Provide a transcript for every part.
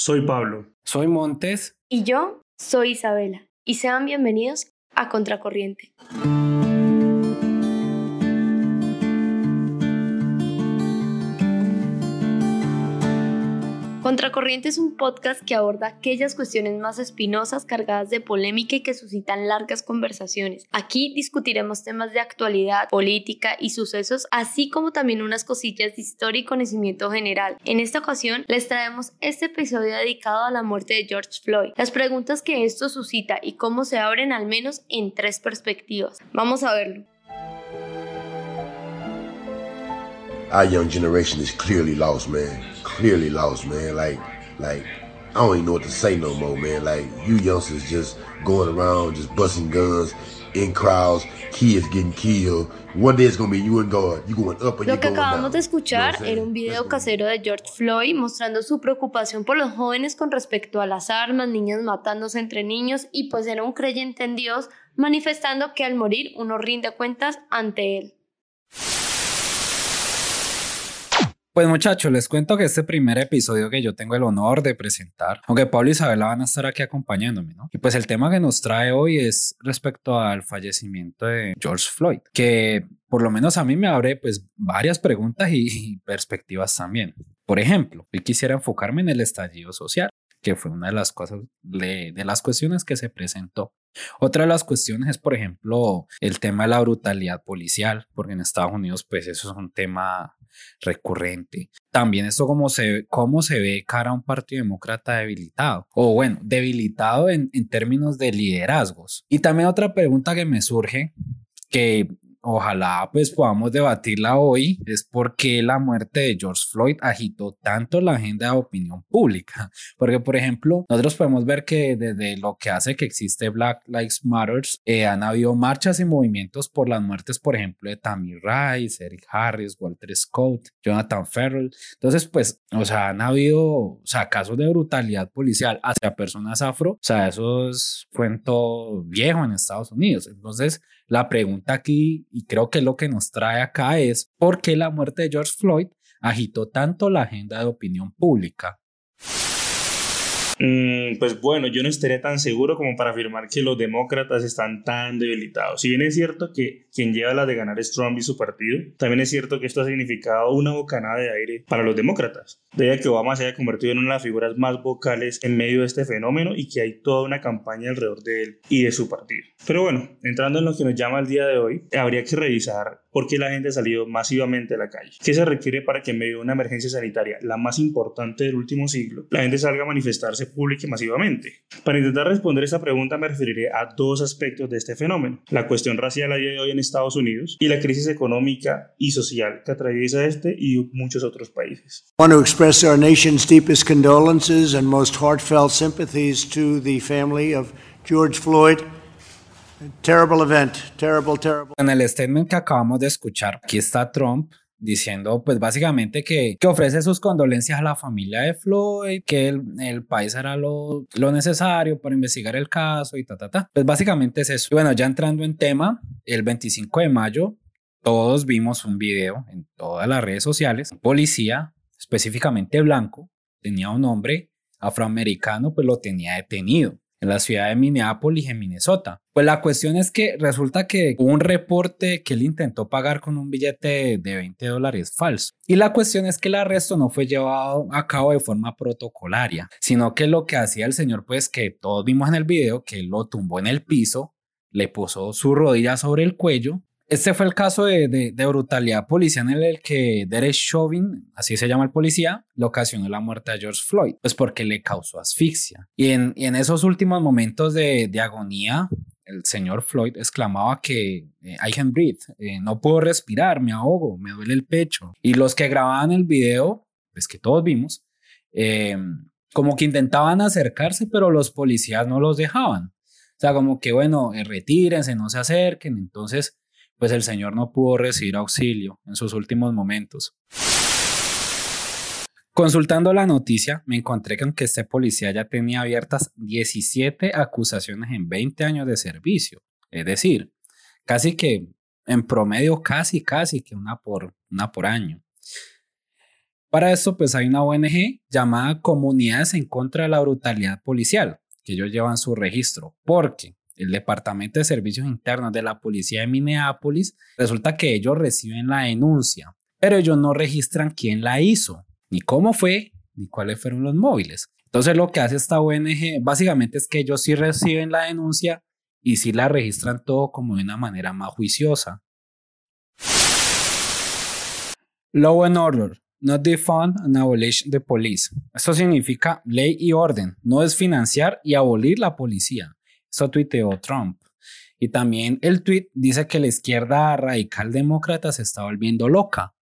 Soy Pablo. Soy Montes. Y yo soy Isabela. Y sean bienvenidos a Contracorriente. Contracorriente es un podcast que aborda aquellas cuestiones más espinosas, cargadas de polémica y que suscitan largas conversaciones. Aquí discutiremos temas de actualidad, política y sucesos, así como también unas cosillas de historia y conocimiento general. En esta ocasión les traemos este episodio dedicado a la muerte de George Floyd, las preguntas que esto suscita y cómo se abren al menos en tres perspectivas. Vamos a verlo. Clearly lost, man. Like, like I don't even know what to say no more, man. Like you youngsters just going around, just busting guns in crowds, kids getting killed. One day it's gonna be you and God. You going up and Lo que acabamos de escuchar era un video casero de George Floyd mostrando su preocupación por los jóvenes con respecto a las armas, niños matándose entre niños y pues era un creyente en Dios manifestando que al morir uno rinde cuentas ante él. Pues muchachos, les cuento que este primer episodio que yo tengo el honor de presentar, aunque Pablo y Isabela van a estar aquí acompañándome, ¿no? Y pues el tema que nos trae hoy es respecto al fallecimiento de George Floyd, que por lo menos a mí me abre pues varias preguntas y, perspectivas también. Por ejemplo, yo quisiera enfocarme en el estallido social que fue una de las cosas, de, de, las cuestiones que se presentó. Otra de las cuestiones es, por ejemplo, el tema de la brutalidad policial, porque en Estados Unidos, pues eso es un tema recurrente. También esto cómo se, cómo se ve cara a un partido demócrata debilitado, o bueno, debilitado en, en términos de liderazgos. Y también otra pregunta que me surge, que ojalá pues podamos debatirla hoy, es por qué la muerte de George Floyd agitó tanto la agenda de opinión pública. Porque, por ejemplo, nosotros podemos ver que desde lo que hace que existe Black Lives Matter, eh, han habido marchas y movimientos por las muertes, por ejemplo, de Tammy Rice, Eric Harris, Walter Scott, Jonathan Ferrell. Entonces, pues, o sea, han habido, o sea, casos de brutalidad policial hacia personas afro, o sea, eso es cuento viejo en Estados Unidos. Entonces, la pregunta aquí, y creo que lo que nos trae acá es, ¿por qué la muerte de George Floyd agitó tanto la agenda de opinión pública? Mm, pues bueno, yo no estaría tan seguro como para afirmar que los demócratas están tan debilitados. Si bien es cierto que quien lleva la de ganar es Trump y su partido, también es cierto que esto ha significado una bocanada de aire para los demócratas, de que Obama se haya convertido en una de las figuras más vocales en medio de este fenómeno y que hay toda una campaña alrededor de él y de su partido. Pero bueno, entrando en lo que nos llama el día de hoy, habría que revisar por qué la gente ha salido masivamente a la calle. ¿Qué se requiere para que en medio de una emergencia sanitaria, la más importante del último siglo, la gente salga a manifestarse pública y masivamente? Para intentar responder esta pregunta me referiré a dos aspectos de este fenómeno. La cuestión racial a día de hoy en Estados Unidos y la crisis económica y social que atraviesa este y muchos otros países. I want to express our nation's deepest condolences and most heartfelt sympathies to the family of George Floyd. Terrible event, terrible, terrible. En el statement que acabamos de escuchar, aquí está Trump diciendo pues básicamente que, que, ofrece sus condolencias a la familia de Floyd, que el, el país hará lo, lo, necesario para investigar el caso y ta, ta, ta. Pues básicamente es eso. Y bueno, ya entrando en tema, el 25 de mayo todos vimos un video en todas las redes sociales. Un policía, específicamente blanco, tenía un hombre afroamericano, pues lo tenía detenido en la ciudad de Minneapolis, en Minnesota. Pues la cuestión es que resulta que hubo un reporte que él intentó pagar con un billete de 20 dólares falso. Y la cuestión es que el arresto no fue llevado a cabo de forma protocolaria, sino que lo que hacía el señor, pues que todos vimos en el video, que lo tumbó en el piso, le puso su rodilla sobre el cuello este fue el caso de, de, brutalidad policial en el que Derek Chauvin, así se llama el policía, le ocasionó la muerte a George Floyd, pues porque le causó asfixia. Y en, y en esos últimos momentos de, de, agonía, el señor Floyd exclamaba que eh, I can breathe, eh, no puedo respirar, me ahogo, me duele el pecho. Y los que grababan el video, pues que todos vimos, eh, como que intentaban acercarse, pero los policías no los dejaban. O sea, como que bueno, retírense, no se acerquen. Entonces, pues el Señor no pudo recibir auxilio en sus últimos momentos. Consultando la noticia, me encontré con que este policía ya tenía abiertas 17 acusaciones en 20 años de servicio. Es decir, casi que en promedio, casi, casi que una por, una por año. Para esto, pues hay una ONG llamada Comunidades en contra de la brutalidad policial, que ellos llevan su registro, porque el Departamento de Servicios Internos de la Policía de Minneapolis, resulta que ellos reciben la denuncia, pero ellos no registran quién la hizo, ni cómo fue, ni cuáles fueron los móviles. Entonces lo que hace esta ONG básicamente es que ellos sí reciben la denuncia y sí la registran todo como de una manera más juiciosa. Law and Order, not defund and abolish the police. Esto significa ley y orden, no es financiar y abolir la policía. Eso tuiteó Trump. Y también el tweet dice que la izquierda radical demócrata se está volviendo loca.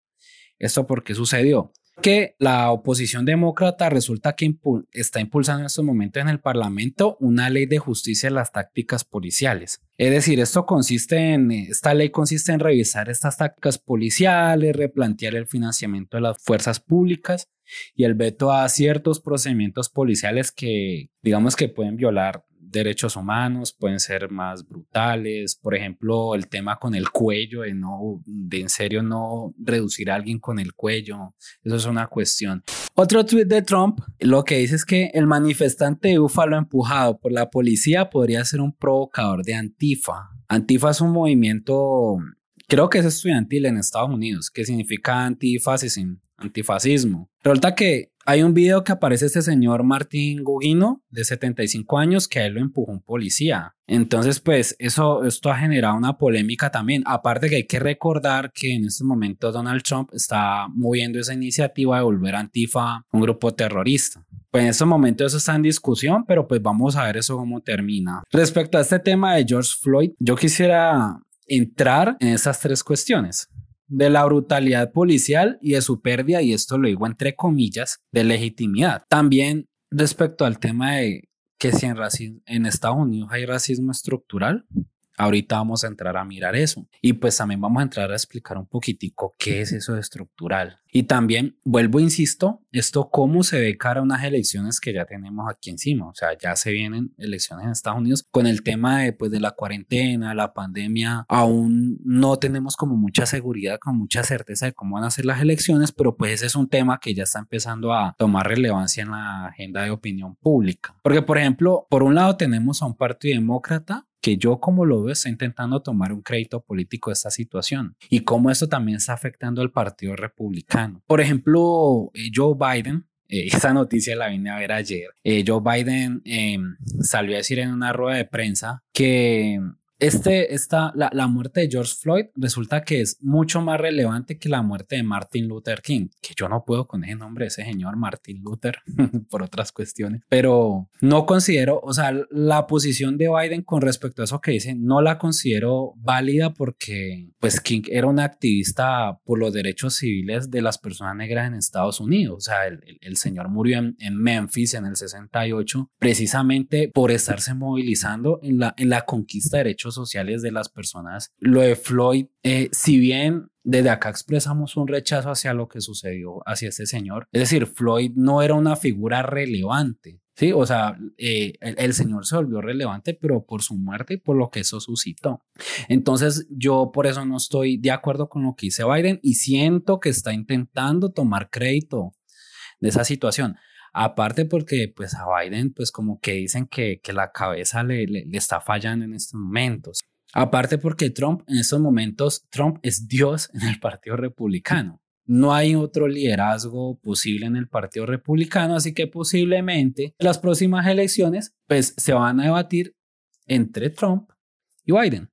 ¿Esto por qué sucedió? que la oposición demócrata resulta que está impulsando en estos momentos en el Parlamento una ley de justicia de las tácticas policiales. Es decir, esto consiste en, esta ley consiste en revisar estas tácticas policiales, replantear el financiamiento de las fuerzas públicas y el veto a ciertos procedimientos policiales que digamos que pueden violar derechos humanos pueden ser más brutales. Por ejemplo, el tema con el cuello, de no, de en serio no reducir a alguien con el cuello. Eso es una cuestión. Otro tweet de Trump lo que dice es que el manifestante de Búfalo empujado por la policía podría ser un provocador de Antifa. Antifa es un movimiento, creo que es estudiantil en Estados Unidos, que significa antifascismo. Antifascismo. Resulta que hay un video que aparece este señor Martín Gugino, de 75 años, que a él lo empujó un policía. Entonces, pues, eso, esto ha generado una polémica también. Aparte que hay que recordar que en este momento Donald Trump está moviendo esa iniciativa de volver a Antifa un grupo terrorista. Pues en estos momentos eso está en discusión, pero pues vamos a ver eso cómo termina. Respecto a este tema de George Floyd, yo quisiera entrar en esas tres cuestiones de la brutalidad policial y de su pérdida, y esto lo digo entre comillas, de legitimidad. También respecto al tema de que si en, en Estados Unidos hay racismo estructural, Ahorita vamos a entrar a mirar eso y pues también vamos a entrar a explicar un poquitico qué es eso de estructural. Y también, vuelvo, insisto, esto cómo se ve cara a unas elecciones que ya tenemos aquí encima. O sea, ya se vienen elecciones en Estados Unidos con el tema de, pues, de la cuarentena, la pandemia. Aún no tenemos como mucha seguridad, con mucha certeza de cómo van a ser las elecciones, pero pues ese es un tema que ya está empezando a tomar relevancia en la agenda de opinión pública. Porque, por ejemplo, por un lado tenemos a un partido demócrata que yo como lo veo está intentando tomar un crédito político de esta situación y cómo esto también está afectando al Partido Republicano. Por ejemplo, eh, Joe Biden, eh, esa noticia la vine a ver ayer. Eh, Joe Biden em, salió a decir en una rueda de prensa que este, esta, la, la, muerte de George Floyd resulta que es mucho más relevante que la muerte de Martin Luther King, que yo no puedo con ese nombre, ese señor Martin Luther, por otras cuestiones, pero no considero, o sea, la posición de Biden con respecto a eso que dice, no la considero válida porque, pues, King era un activista por los derechos civiles de las personas negras en Estados Unidos, o sea, el, el, señor murió en, en, Memphis en el 68 precisamente por estarse movilizando en la, en la conquista de derechos sociales de las personas. Lo de Floyd, eh, si bien desde acá expresamos un rechazo hacia lo que sucedió hacia este señor, es decir, Floyd no era una figura relevante. Sí, o sea, eh, el, señor se volvió relevante, pero por su muerte y por lo que eso suscitó. Entonces, yo por eso no estoy de acuerdo con lo que dice Biden y siento que está intentando tomar crédito de esa situación. Aparte porque pues a Biden pues como que dicen que, que la cabeza le, le, está fallando en estos momentos. Aparte porque Trump en estos momentos, Trump es Dios en el Partido Republicano. No hay otro liderazgo posible en el Partido Republicano, así que posiblemente las próximas elecciones pues se van a debatir entre Trump y Biden.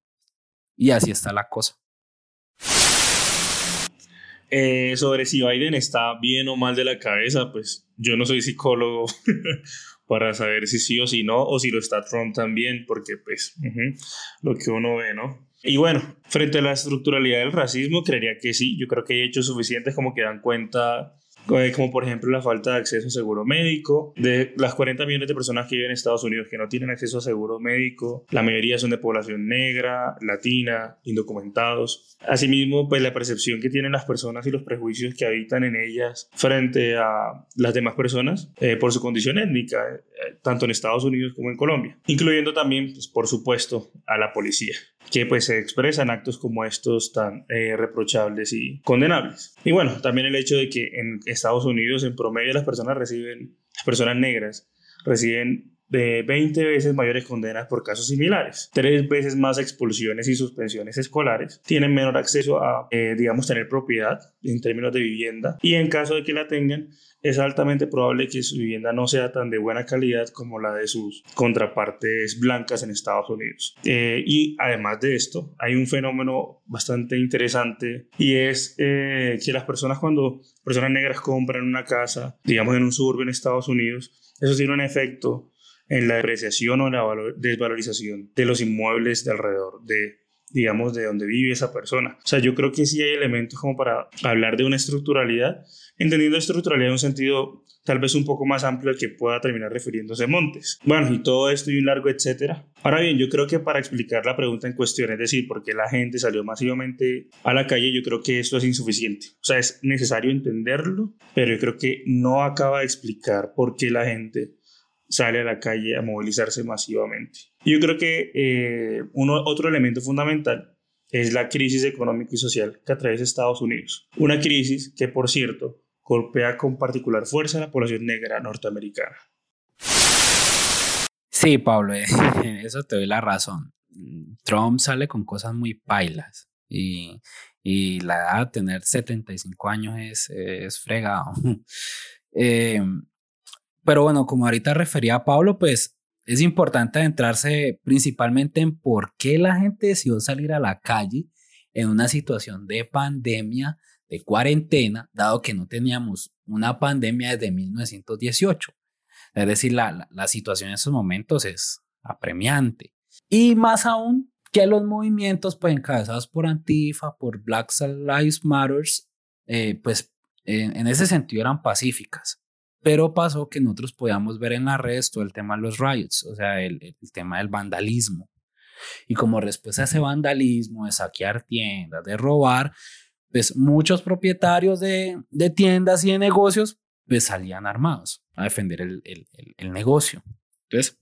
Y así está la cosa. Eh, sobre si Biden está bien o mal de la cabeza, pues yo no soy psicólogo para saber si sí o si no, o si lo está Trump también, porque pues lo que uno ve, ¿no? Y bueno, frente a la estructuralidad del racismo, creería que sí, yo creo que hay hechos suficientes como que dan cuenta como por ejemplo la falta de acceso a seguro médico. De las 40 millones de personas que viven en Estados Unidos que no tienen acceso a seguro médico, la mayoría son de población negra, latina, indocumentados. Asimismo, pues la percepción que tienen las personas y los prejuicios que habitan en ellas frente a las demás personas eh, por su condición étnica, eh, tanto en Estados Unidos como en Colombia, incluyendo también, pues, por supuesto, a la policía. Que pues se expresan actos como estos tan eh, reprochables y condenables. Y bueno, también el hecho de que en Estados Unidos en promedio las personas reciben, las personas negras reciben de 20 veces mayores condenas por casos similares, tres veces más expulsiones y suspensiones escolares, tienen menor acceso a, eh, digamos, tener propiedad en términos de vivienda y en caso de que la tengan, es altamente probable que su vivienda no sea tan de buena calidad como la de sus contrapartes blancas en Estados Unidos. Eh, y además de esto, hay un fenómeno bastante interesante y es eh, que las personas cuando personas negras compran una casa, digamos en un suburbio en Estados Unidos, eso tiene un efecto en la depreciación o la desvalorización de los inmuebles de alrededor de digamos, de donde vive esa persona. O sea, yo creo que sí hay elementos como para hablar de una estructuralidad, entendiendo estructuralidad en un sentido tal vez un poco más amplio al que pueda terminar refiriéndose Montes. Bueno, y todo esto y un largo etcétera. Ahora bien, yo creo que para explicar la pregunta en cuestión, es decir, por qué la gente salió masivamente a la calle, yo creo que esto es insuficiente. O sea, es necesario entenderlo, pero yo creo que no acaba de explicar por qué la gente sale a la calle a movilizarse masivamente. Yo creo que eh, uno, otro elemento fundamental es la crisis económica y social que atraviesa Estados Unidos. Una crisis que, por cierto, golpea con particular fuerza a la población negra norteamericana. Sí, Pablo, eso te doy la razón. Trump sale con cosas muy pailas y, y la edad de tener 75 años es, es fregado. Eh, pero bueno, como ahorita refería a Pablo, pues es importante adentrarse principalmente en por qué la gente decidió salir a la calle en una situación de pandemia, de cuarentena, dado que no teníamos una pandemia desde 1918. Es decir, la, la, situación en esos momentos es apremiante. Y más aún que los movimientos pues, encabezados por Antifa, por Black Lives Matter, eh, pues en ese sentido eran pacíficas. Pero pasó que nosotros podíamos ver en las redes todo el tema de los riots, o sea, el, tema del vandalismo. Y como respuesta a ese vandalismo, de saquear tiendas, de robar, pues muchos propietarios de, tiendas y de negocios pues salían armados a defender el, el, el, negocio. Entonces,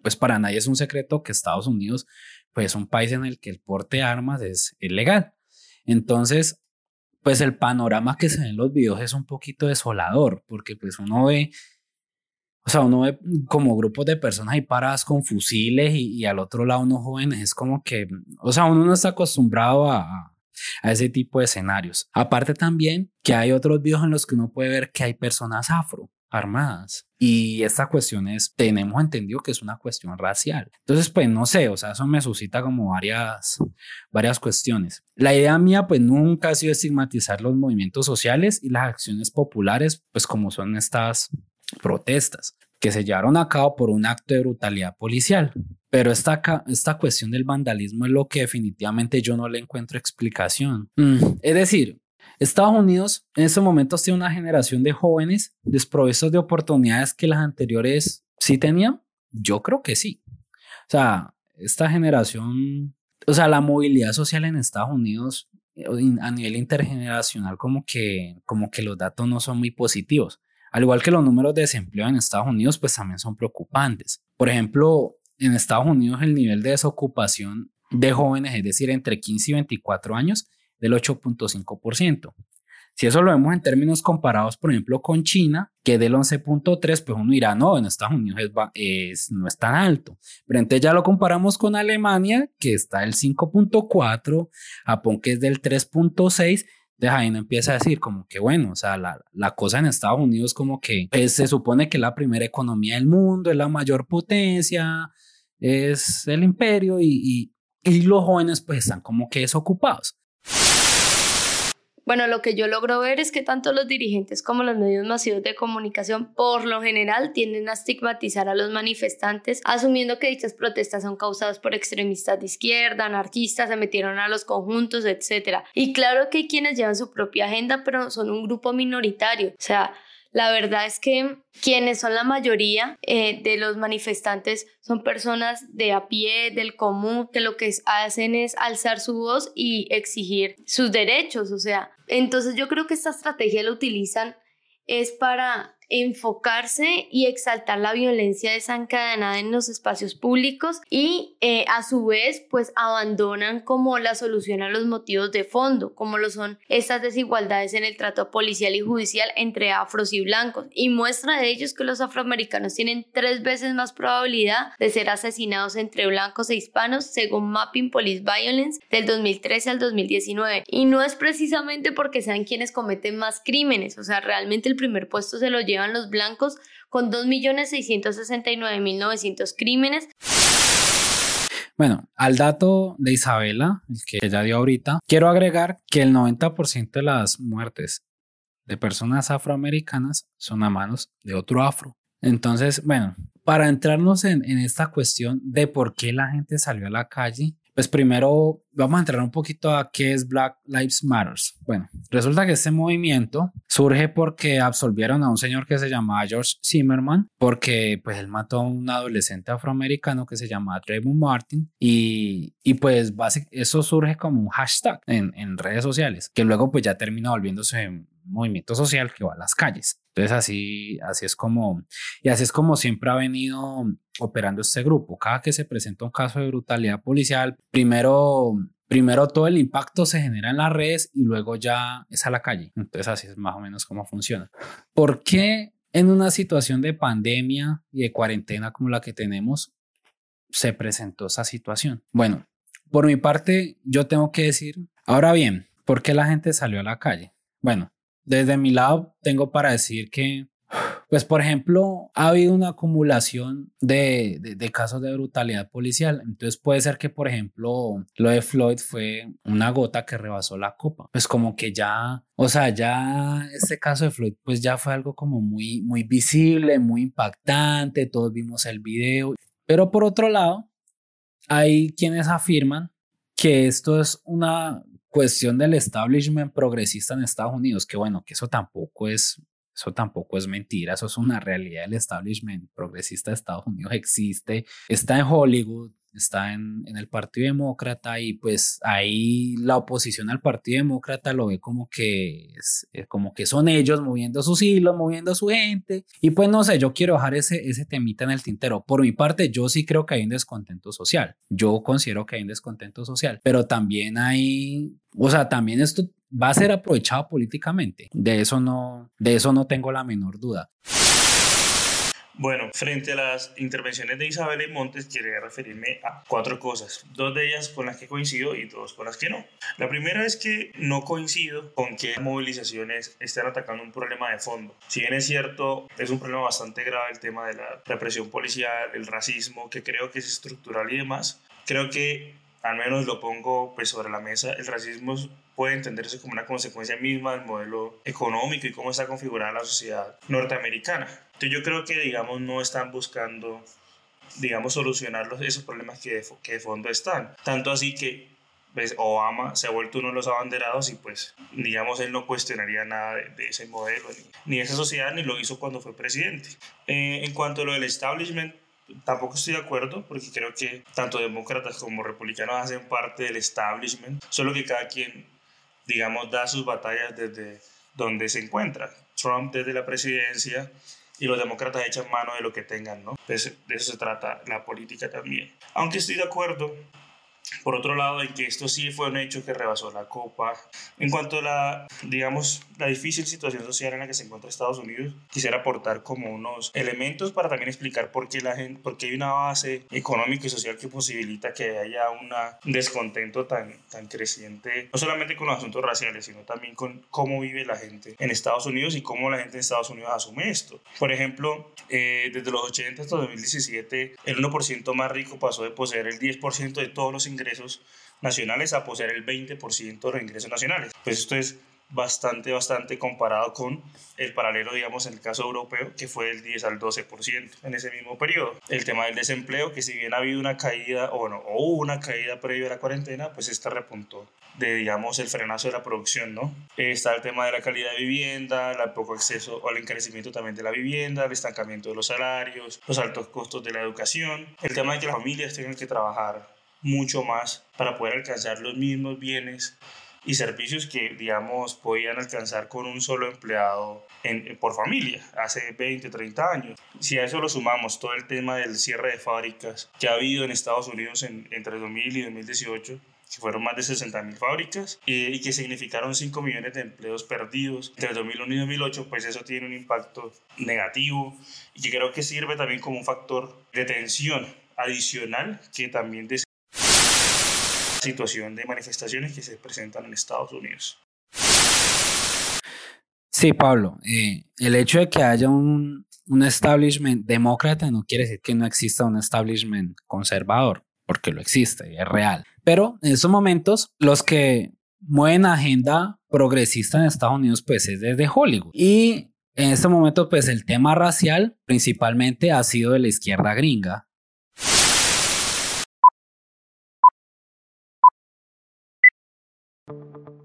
pues para nadie es un secreto que Estados Unidos pues es un país en el que el porte de armas es ilegal. Entonces, pues el panorama que se ve en los videos es un poquito desolador, porque pues uno ve, o sea, uno ve como grupos de personas ahí paradas con fusiles y, al otro lado unos jóvenes, es como que, o sea, uno no está acostumbrado a, a ese tipo de escenarios. Aparte también que hay otros videos en los que uno puede ver que hay personas afro armadas. Y esta cuestión es, tenemos entendido que es una cuestión racial. Entonces, pues no sé, o sea, eso me suscita como varias, varias cuestiones. La idea mía, pues nunca ha sido estigmatizar los movimientos sociales y las acciones populares, pues como son estas protestas que se llevaron a cabo por un acto de brutalidad policial. Pero esta, esta cuestión del vandalismo es lo que definitivamente yo no le encuentro explicación. Mm, es decir, Estados Unidos en estos momentos tiene una generación de jóvenes desprovistos de oportunidades que las anteriores sí tenían. Yo creo que sí. O sea, esta generación, o sea, la movilidad social en Estados Unidos eh, a nivel intergeneracional como que, como que los datos no son muy positivos. Al igual que los números de desempleo en Estados Unidos, pues también son preocupantes. Por ejemplo, en Estados Unidos el nivel de desocupación de jóvenes, es decir, entre 15 y 24 años, del 8.5%. Si eso lo vemos en términos comparados, por ejemplo, con China, que del 11.3, pues uno dirá, no, en Estados Unidos es, no es tan alto. Pero entonces ya lo comparamos con Alemania, que está del 5.4, Japón, que es del 3.6. De ahí empieza a decir como que bueno, o sea, la, la cosa en Estados Unidos como que pues, se supone que es la primera economía del mundo, es la mayor potencia, es el imperio y, y, y los jóvenes pues están como que desocupados. Bueno, lo que yo logro ver es que tanto los dirigentes como los medios masivos de comunicación por lo general tienden a estigmatizar a los manifestantes, asumiendo que dichas protestas son causadas por extremistas de izquierda, anarquistas, se metieron a los conjuntos, etc. Y claro que hay quienes llevan su propia agenda, pero son un grupo minoritario. O sea, la verdad es que quienes son la mayoría eh, de los manifestantes son personas de a pie, del común, que lo que hacen es alzar su voz y exigir sus derechos. O sea, entonces yo creo que esta estrategia la utilizan es para enfocarse y exaltar la violencia desencadenada en los espacios públicos y eh, a su vez pues abandonan como la solución a los motivos de fondo, como lo son estas desigualdades en el trato policial y judicial entre afros y blancos. Y muestra de ello es que los afroamericanos tienen tres veces más probabilidad de ser asesinados entre blancos e hispanos según Mapping Police Violence del 2013 al 2019. Y no es precisamente porque sean quienes cometen más crímenes, o sea, realmente el primer puesto se lo llevan los blancos con 2.669.900 crímenes. Bueno, al dato de Isabela, el que ella dio ahorita, quiero agregar que el 90% de las muertes de personas afroamericanas son a manos de otro afro. Entonces, bueno, para entrarnos en, en esta cuestión de por qué la gente salió a la calle, pues primero vamos a entrar un poquito a qué es Black Lives Matter. Bueno, resulta que este movimiento surge porque absolvieron a un señor que se llamaba George Zimmerman, porque pues él mató a un adolescente afroamericano que se llamaba Trayvon Martin y, y pues eso surge como un hashtag en, en redes sociales, que luego pues ya termina volviéndose un movimiento social que va a las calles. Entonces así, así es como, y así es como siempre ha venido operando este grupo. Cada que se presenta un caso de brutalidad policial, primero, primero todo el impacto se genera en las redes y luego ya es a la calle. Entonces así es más o menos cómo funciona. ¿Por qué en una situación de pandemia y de cuarentena como la que tenemos se presentó esa situación? Bueno, por mi parte, yo tengo que decir, ahora bien, ¿por qué la gente salió a la calle? Bueno, desde mi lado tengo para decir que pues, por ejemplo, ha habido una acumulación de, de, casos de brutalidad policial. Entonces puede ser que, por ejemplo, lo de Floyd fue una gota que rebasó la copa. Pues como que ya, o sea, ya este caso de Floyd, pues ya fue algo como muy, muy visible, muy impactante. Todos vimos el video. Pero por otro lado, hay quienes afirman que esto es una cuestión del establishment progresista en Estados Unidos, que bueno, que eso tampoco es eso tampoco es mentira, eso es una realidad. El establishment progresista de Estados Unidos existe, está en Hollywood, está en, en, el Partido Demócrata y pues ahí la oposición al Partido Demócrata lo ve como que, es, eh, como que son ellos moviendo sus hilos, moviendo su gente. Y pues no sé, yo quiero dejar ese, ese temita en el tintero. Por mi parte, yo sí creo que hay un descontento social. Yo considero que hay un descontento social, pero también hay, o sea, también esto va a ser aprovechado políticamente. De eso no, de eso no tengo la menor duda. Bueno, frente a las intervenciones de Isabel y Montes, quería referirme a cuatro cosas. Dos de ellas con las que coincido y dos con las que no. La primera es que no coincido con que movilizaciones estén atacando un problema de fondo. Si bien es cierto, es un problema bastante grave el tema de la represión policial, el racismo, que creo que es estructural y demás, creo que al menos lo pongo pues sobre la mesa, el racismo puede entenderse como una consecuencia misma del modelo económico y cómo está configurada la sociedad norteamericana. Entonces yo creo que, digamos, no están buscando, digamos, solucionar los, esos problemas que de, que de fondo están. Tanto así que pues, Obama se ha vuelto uno de los abanderados y pues, digamos, él no cuestionaría nada de, ese modelo, ni, de esa sociedad, ni lo hizo cuando fue presidente. Eh, en cuanto a lo del establishment, tampoco estoy de acuerdo porque creo que tanto demócratas como republicanos hacen parte del establishment, solo que cada quien digamos, da sus batallas desde donde se encuentra. Trump desde la presidencia y los demócratas echan mano de lo que tengan, ¿no? de eso se trata la política también. Aunque estoy de acuerdo por otro lado, en que esto sí fue un hecho que rebasó la copa. En cuanto a la, digamos, la difícil situación social en la que se encuentra Estados Unidos, quisiera aportar como unos elementos para también explicar por qué, la gente, por qué hay una base económica y social que posibilita que haya un descontento tan, tan creciente, no solamente con los asuntos raciales, sino también con cómo vive la gente en Estados Unidos y cómo la gente en Estados Unidos asume esto. Por ejemplo, eh, desde los 80 hasta 2017, el 1% más rico pasó de poseer el 10% de todos los ingresos nacionales a poseer el 20% de los ingresos nacionales. Pues esto es bastante, bastante comparado con el paralelo, digamos, en el caso europeo, que fue del 10 al 12% en ese mismo periodo. El tema del desempleo, que si bien ha habido una caída, o no, o hubo una caída previo a la cuarentena, pues esta repuntó de, digamos, el frenazo de la producción, ¿no? Está el tema de la calidad de vivienda, el poco acceso o el encarecimiento también de la vivienda, el estancamiento de los salarios, los altos costos de la educación, el tema de que las familias tengan que trabajar mucho más para poder alcanzar los mismos bienes y servicios que, digamos, podían alcanzar con un solo empleado en, por familia hace 20, 30 años. Si a eso lo sumamos todo el tema del cierre de fábricas que ha habido en Estados Unidos en, entre 2000 y 2018, que fueron más de 60 mil fábricas y, que significaron 5 millones de empleos perdidos entre 2001 y 2008, pues eso tiene un impacto negativo y que creo que sirve también como un factor de tensión adicional que también situación de manifestaciones que se presentan en Estados Unidos. Sí, Pablo, eh, el hecho de que haya un, un establishment demócrata no quiere decir que no exista un establishment conservador, porque lo existe, es real. Pero en estos momentos, los que mueven agenda progresista en Estados Unidos, pues es desde Hollywood. Y en este momento, pues el tema racial principalmente ha sido de la izquierda gringa.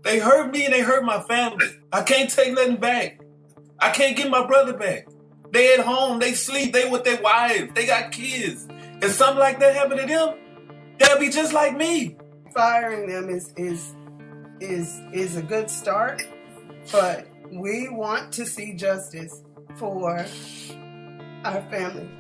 They hurt me and they hurt my family. I can't take nothing back. I can't get my brother back. They at home, they sleep, they with their wives, they got kids. If something like that happened to them, they'll be just like me. Firing them is is is is a good start, but we want to see justice for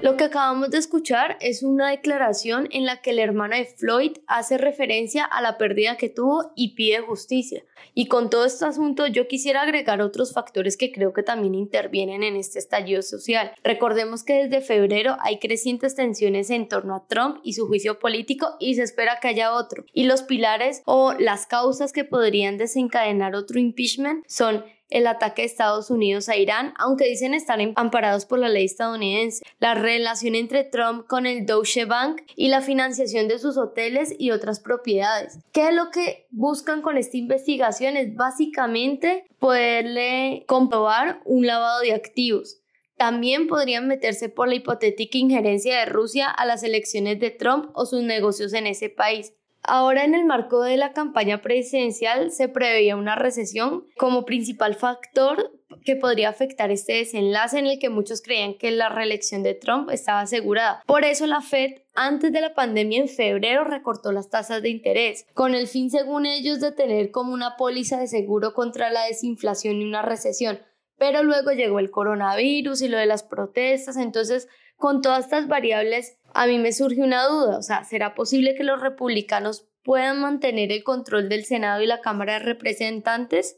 Lo que acabamos de escuchar es una declaración en la que el hermano de Floyd hace referencia a la pérdida que tuvo y pide justicia. Y con todo este asunto yo quisiera agregar otros factores que creo que también intervienen en este estallido social. Recordemos que desde febrero hay crecientes tensiones en torno a Trump y su juicio político y se espera que haya otro. Y los pilares o las causas que podrían desencadenar otro impeachment son el ataque de Estados Unidos a Irán, aunque dicen estar amparados por la ley estadounidense, la relación entre Trump con el Deutsche Bank y la financiación de sus hoteles y otras propiedades. ¿Qué es lo que buscan con esta investigación? Es básicamente poderle comprobar un lavado de activos. También podrían meterse por la hipotética injerencia de Rusia a las elecciones de Trump o sus negocios en ese país. Ahora en el marco de la campaña presidencial se preveía una recesión como principal factor que podría afectar este desenlace en el que muchos creían que la reelección de Trump estaba asegurada. Por eso la Fed antes de la pandemia en febrero recortó las tasas de interés, con el fin según ellos de tener como una póliza de seguro contra la desinflación y una recesión. Pero luego llegó el coronavirus y lo de las protestas, entonces con todas estas variables a mí me surge una duda, o sea, ¿será posible que los republicanos puedan mantener el control del Senado y la Cámara de Representantes?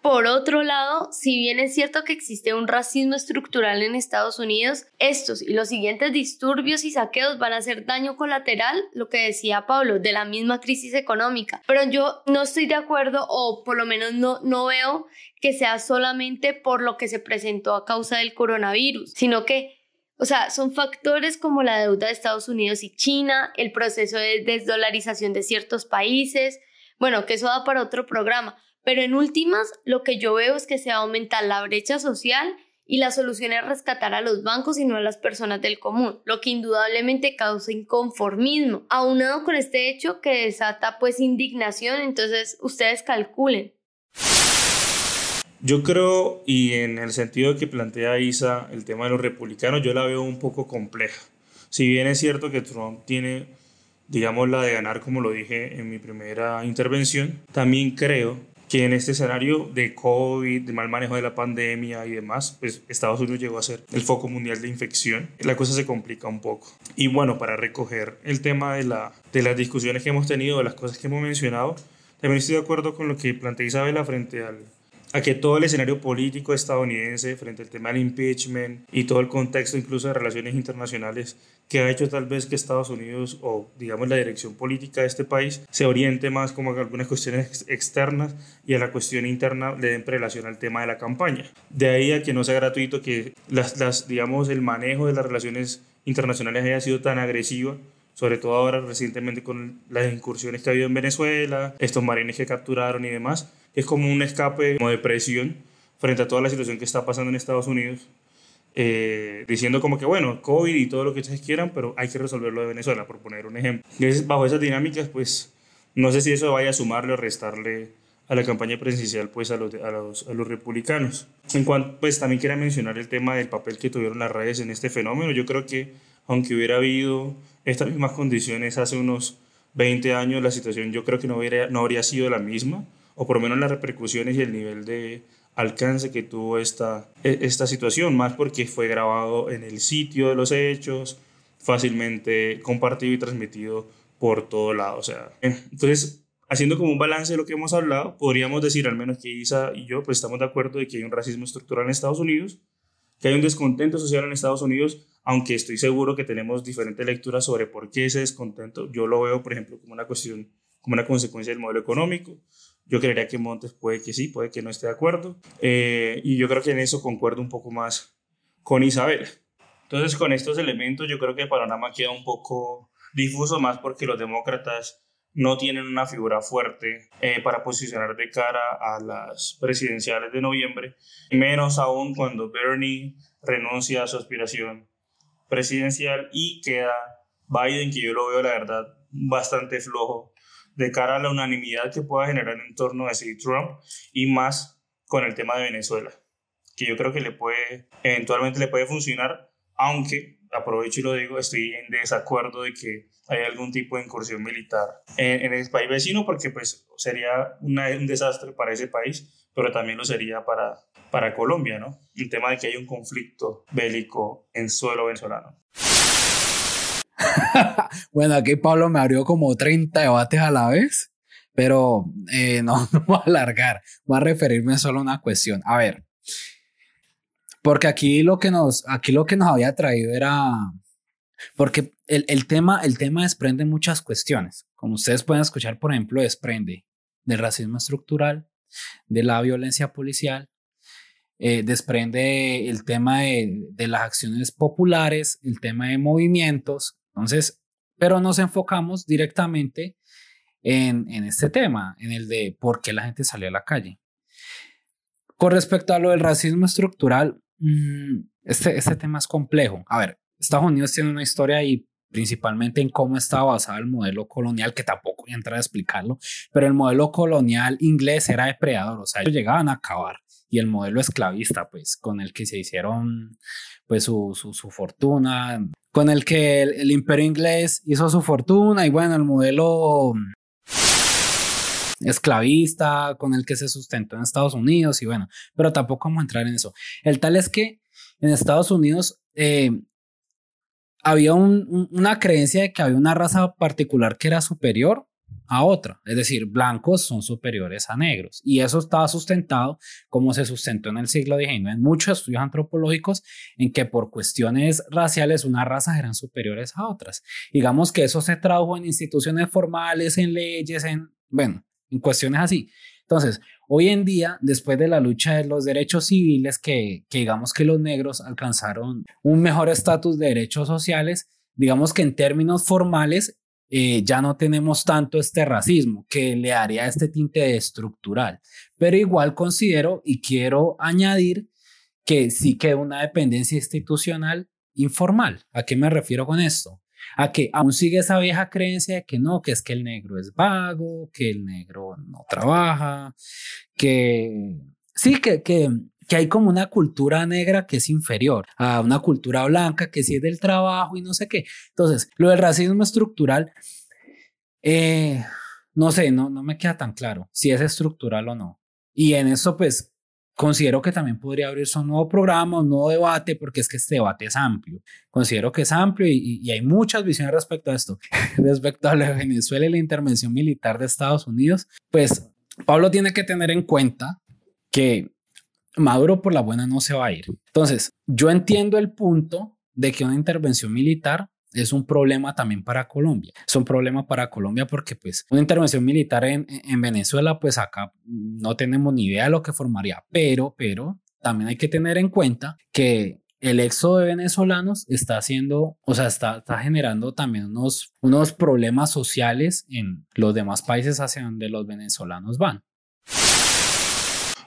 Por otro lado, si bien es cierto que existe un racismo estructural en Estados Unidos, estos y los siguientes disturbios y saqueos van a hacer daño colateral, lo que decía Pablo, de la misma crisis económica. Pero yo no estoy de acuerdo o por lo menos no, no veo que sea solamente por lo que se presentó a causa del coronavirus, sino que o sea, son factores como la deuda de Estados Unidos y China, el proceso de desdolarización de ciertos países, bueno, que eso da para otro programa, pero en últimas lo que yo veo es que se va a aumentar la brecha social y la solución es rescatar a los bancos y no a las personas del común, lo que indudablemente causa inconformismo, aunado con este hecho que desata pues indignación, entonces ustedes calculen. Yo creo, y en el sentido que plantea Isa el tema de los republicanos, yo la veo un poco compleja. Si bien es cierto que Trump tiene, digamos, la de ganar, como lo dije en mi primera intervención, también creo que en este escenario de COVID, de mal manejo de la pandemia y demás, pues Estados Unidos llegó a ser el foco mundial de infección. La cosa se complica un poco. Y bueno, para recoger el tema de, la, de las discusiones que hemos tenido, de las cosas que hemos mencionado, también estoy de acuerdo con lo que plantea Isabela frente al a que todo el escenario político estadounidense frente al tema del impeachment y todo el contexto incluso de relaciones internacionales que ha hecho tal vez que Estados Unidos o digamos la dirección política de este país se oriente más como a algunas cuestiones externas y a la cuestión interna le den relación al tema de la campaña. De ahí a que no sea gratuito que las digamos el manejo de las relaciones internacionales haya sido tan agresivo sobre todo ahora recientemente con las incursiones que ha habido en Venezuela, estos marines que capturaron y demás, es como un escape como de presión frente a toda la situación que está pasando en Estados Unidos, eh, diciendo como que bueno, COVID y todo lo que ustedes quieran, pero hay que resolverlo de Venezuela, por poner un ejemplo. Y bajo esas dinámicas, pues no sé si eso vaya a sumarle o restarle a la campaña presidencial pues a los, a los, a los republicanos. En cuanto, pues también quería mencionar el tema del papel que tuvieron las redes en este fenómeno. Yo creo que aunque hubiera habido estas mismas condiciones hace unos 20 años, la situación yo creo que no, hubiera, no habría sido la misma o por lo menos las repercusiones y el nivel de alcance que tuvo esta, e, esta situación, más porque fue grabado en el sitio de los hechos, fácilmente compartido y transmitido por todo lado. O sea, entonces, haciendo como un balance de lo que hemos hablado, podríamos decir, al menos que Isa y yo, pues estamos de acuerdo de que hay un racismo estructural en Estados Unidos, que hay un descontento social en Estados Unidos, aunque estoy seguro que tenemos diferentes lecturas sobre por qué ese descontento. Yo lo veo, por ejemplo, como una cuestión, como una consecuencia del modelo económico. Yo creería que Montes puede que sí, puede que no esté de acuerdo. Eh, y yo creo que en eso concuerdo un poco más con Isabel. Entonces, con estos elementos, yo creo que el panorama queda un poco difuso, más porque los demócratas no tienen una figura fuerte eh, para posicionar de cara a las presidenciales de noviembre, menos aún cuando Bernie renuncia a su aspiración presidencial y queda Biden, que yo lo veo la verdad bastante flojo de cara a la unanimidad que pueda generar en torno a ese Trump y más con el tema de Venezuela, que yo creo que le puede, eventualmente le puede funcionar, aunque, aprovecho y lo digo, estoy en desacuerdo de que hay algún tipo de incursión militar en, en el país vecino, porque pues sería un desastre para ese país, pero también lo sería para, para Colombia, ¿no? El tema de que hay un conflicto bélico en suelo venezolano. bueno, aquí Pablo me abrió como 30 debates a la vez, pero eh, no, no voy a alargar, voy a referirme solo a una cuestión. A ver, porque aquí lo que nos, aquí lo que nos había traído era porque el, el, tema, el tema desprende muchas cuestiones. Como ustedes pueden escuchar, por ejemplo, desprende del racismo estructural, de la violencia policial, eh, desprende el tema de, de, las acciones populares, el tema de movimientos. Entonces, pero nos enfocamos directamente en, este tema, en el de por qué la gente salió a la calle. Con respecto a lo del racismo estructural, mmm, este, este tema es complejo. A ver, Estados Unidos tiene una historia y principalmente en cómo estaba basado el modelo colonial, que tampoco voy a entrar a explicarlo, pero el modelo colonial inglés era depredador, o sea, ellos llegaban a acabar. Y el modelo esclavista, pues, con el que se hicieron, pues, su fortuna, con el que el, imperio inglés hizo su fortuna, y bueno, el modelo esclavista con el que se sustentó en Estados Unidos, y bueno, pero tampoco vamos a entrar en eso. El tal es que en Estados Unidos, eh, había un, un, una creencia de que había una raza particular que era superior a otra, es decir, blancos son superiores a negros. Y eso estaba sustentado como se sustentó en el siglo XIX en muchos estudios antropológicos en que por cuestiones raciales unas razas eran superiores a otras. Digamos que eso se tradujo en instituciones formales, en leyes, en, bueno, en cuestiones así. Entonces, hoy en día, después de la lucha de los derechos civiles, que, que digamos que los negros alcanzaron un mejor estatus de derechos sociales, digamos que en términos formales eh, ya no tenemos tanto este racismo que le haría este tinte estructural. Pero igual considero y quiero añadir que sí queda una dependencia institucional informal. ¿A qué me refiero con esto? a que aún sigue esa vieja creencia de que no, que es que el negro es vago, que el negro no trabaja, que sí, que, que, que hay como una cultura negra que es inferior a una cultura blanca que sí es del trabajo y no sé qué. Entonces, lo del racismo estructural, eh, no sé, no, no me queda tan claro si es estructural o no. Y en eso, pues, Considero que también podría abrirse un nuevo programa, un nuevo debate, porque es que este debate es amplio. Considero que es amplio y, hay muchas visiones respecto a esto. respecto a la Venezuela y la intervención militar de Estados Unidos, pues Pablo tiene que tener en cuenta que Maduro por la buena no se va a ir. Entonces, yo entiendo el punto de que una intervención militar es un problema también para Colombia. Es un problema para Colombia porque pues una intervención militar en, en Venezuela, pues acá no tenemos ni idea de lo que formaría, pero, pero también hay que tener en cuenta que el éxodo de venezolanos está haciendo, o sea, está, está, generando también unos, unos problemas sociales en los demás países hacia donde los venezolanos van.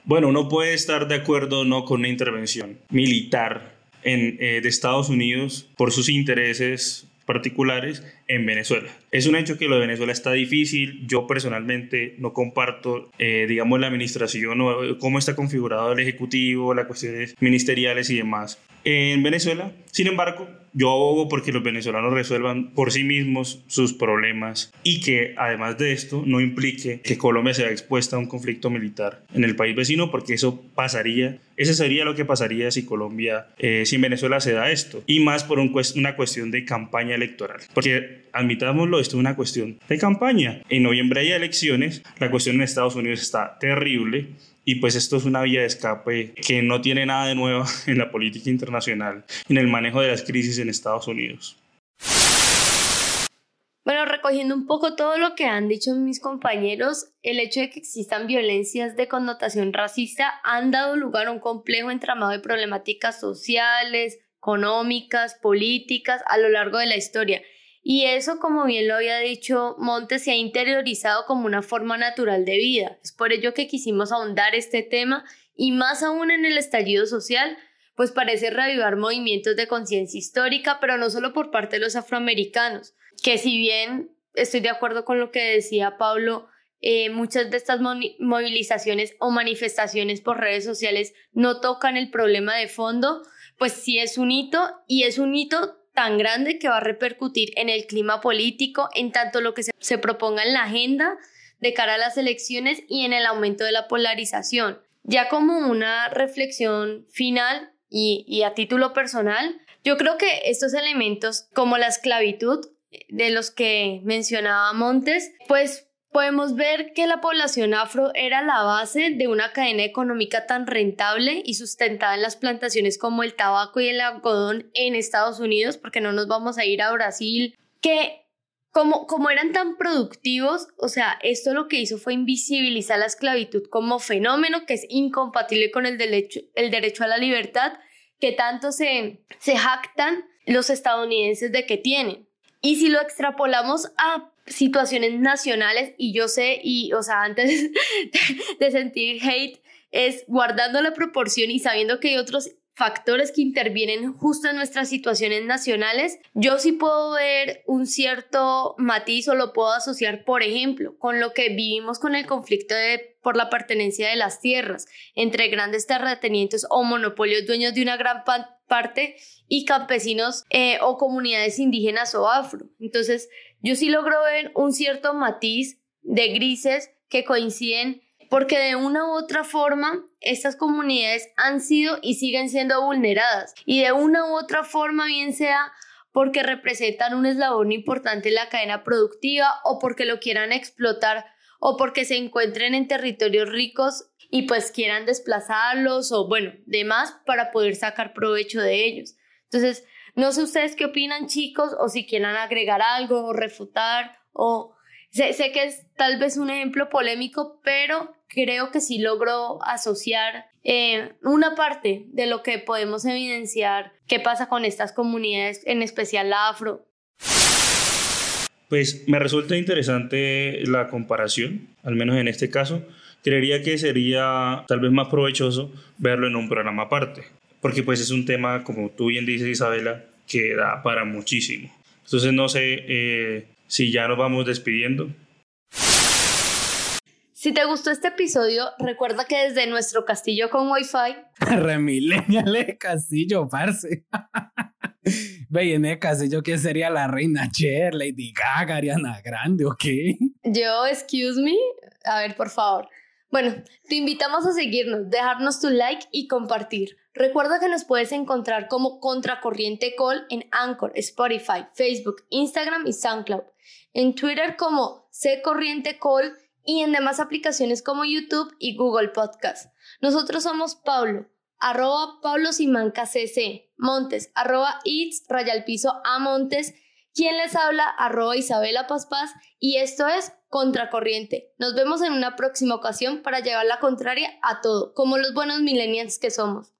Bueno, uno puede estar de acuerdo no con una intervención militar en, eh, de Estados Unidos por sus intereses particulares en Venezuela. Es un hecho que lo de Venezuela está difícil. Yo personalmente no comparto, eh, digamos, la administración o cómo está configurado el Ejecutivo, las cuestiones ministeriales y demás. en Venezuela. Sin embargo, yo abogo porque los venezolanos resuelvan por sí mismos sus problemas y que además de esto no implique que Colombia sea expuesta a un conflicto militar en el país vecino porque eso pasaría, ese sería lo que pasaría si Colombia, eh, si en Venezuela se da esto y más por una cuestión de campaña electoral. Porque admitámoslo, esto es una cuestión de campaña. En noviembre hay elecciones, la cuestión en Estados Unidos está terrible y pues esto es una vía de escape que no tiene nada de nuevo en la política internacional, en el manejo de las crisis en Estados Unidos. Bueno, recogiendo un poco todo lo que han dicho mis compañeros, el hecho de que existan violencias de connotación racista han dado lugar a un complejo entramado de problemáticas sociales, económicas, políticas a lo largo de la historia y eso, como bien lo había dicho Montes, se ha interiorizado como una forma natural de vida. Es por ello que quisimos ahondar este tema y más aún en el estallido social, pues parece reavivar movimientos de conciencia histórica, pero no solo por parte de los afroamericanos, que si bien estoy de acuerdo con lo que decía Pablo, eh, muchas de estas movilizaciones o manifestaciones por redes sociales no tocan el problema de fondo, pues sí es un hito y es un hito tan grande que va a repercutir en el clima político, en tanto lo que se, proponga en la agenda de cara a las elecciones y en el aumento de la polarización. Ya como una reflexión final y, a título personal, yo creo que estos elementos como la esclavitud de los que mencionaba Montes, pues podemos ver que la población afro era la base de una cadena económica tan rentable y sustentada en las plantaciones como el tabaco y el algodón en Estados Unidos, porque no nos vamos a ir a Brasil, que como, como eran tan productivos, o sea, esto lo que hizo fue invisibilizar la esclavitud como fenómeno que es incompatible con el derecho, el derecho a la libertad que tanto se, se jactan los estadounidenses de que tienen. Y si lo extrapolamos a situaciones nacionales y yo sé, y o sea, antes de sentir hate, es guardando la proporción y sabiendo que hay otros factores que intervienen justo en nuestras situaciones nacionales, yo sí puedo ver un cierto matiz o lo puedo asociar, por ejemplo, con lo que vivimos con el conflicto de, por la pertenencia de las tierras entre grandes terratenientes o monopolios dueños de una gran parte y campesinos eh, o comunidades indígenas o afro. Entonces, yo sí logro ver un cierto matiz de grises que coinciden porque de una u otra forma estas comunidades han sido y siguen siendo vulneradas y de una u otra forma bien sea porque representan un eslabón importante en la cadena productiva o porque lo quieran explotar o porque se encuentren en territorios ricos y pues quieran desplazarlos o bueno, demás para poder sacar provecho de ellos. Entonces, no sé ustedes qué opinan, chicos, o si quieran agregar algo o refutar, o sé, que es tal vez un ejemplo polémico, pero creo que sí logro asociar eh, una parte de lo que podemos evidenciar qué pasa con estas comunidades, en especial la afro. Pues me resulta interesante la comparación, al menos en este caso. Creería que sería tal vez más provechoso verlo en un programa aparte porque pues es un tema, como tú bien dices Isabela, que da para muchísimo. Entonces no sé eh, si ya nos vamos despidiendo. Si te gustó este episodio, recuerda que desde nuestro castillo con Wi-Fi. Remileniale castillo, parce. Ve, en el castillo, ¿quién sería la reina Cher, Lady Gaga, Ariana Grande o qué? Yo, excuse me. A ver, por favor. Bueno, te invitamos a seguirnos, dejarnos tu like y compartir. Recuerda que nos puedes encontrar como Contracorriente Call en Anchor, Spotify, Facebook, Instagram y SoundCloud. En Twitter como C Corriente Call y en demás aplicaciones como YouTube y Google Podcast. Nosotros somos Pablo, arroba Pablo Simanca CC, Montes, arroba It's, rayalpiso a Montes, quien les habla, arroba Isabela Paz y esto es Contracorriente. Nos vemos en una próxima ocasión para llevar la contraria a todo, como los buenos millennials que somos.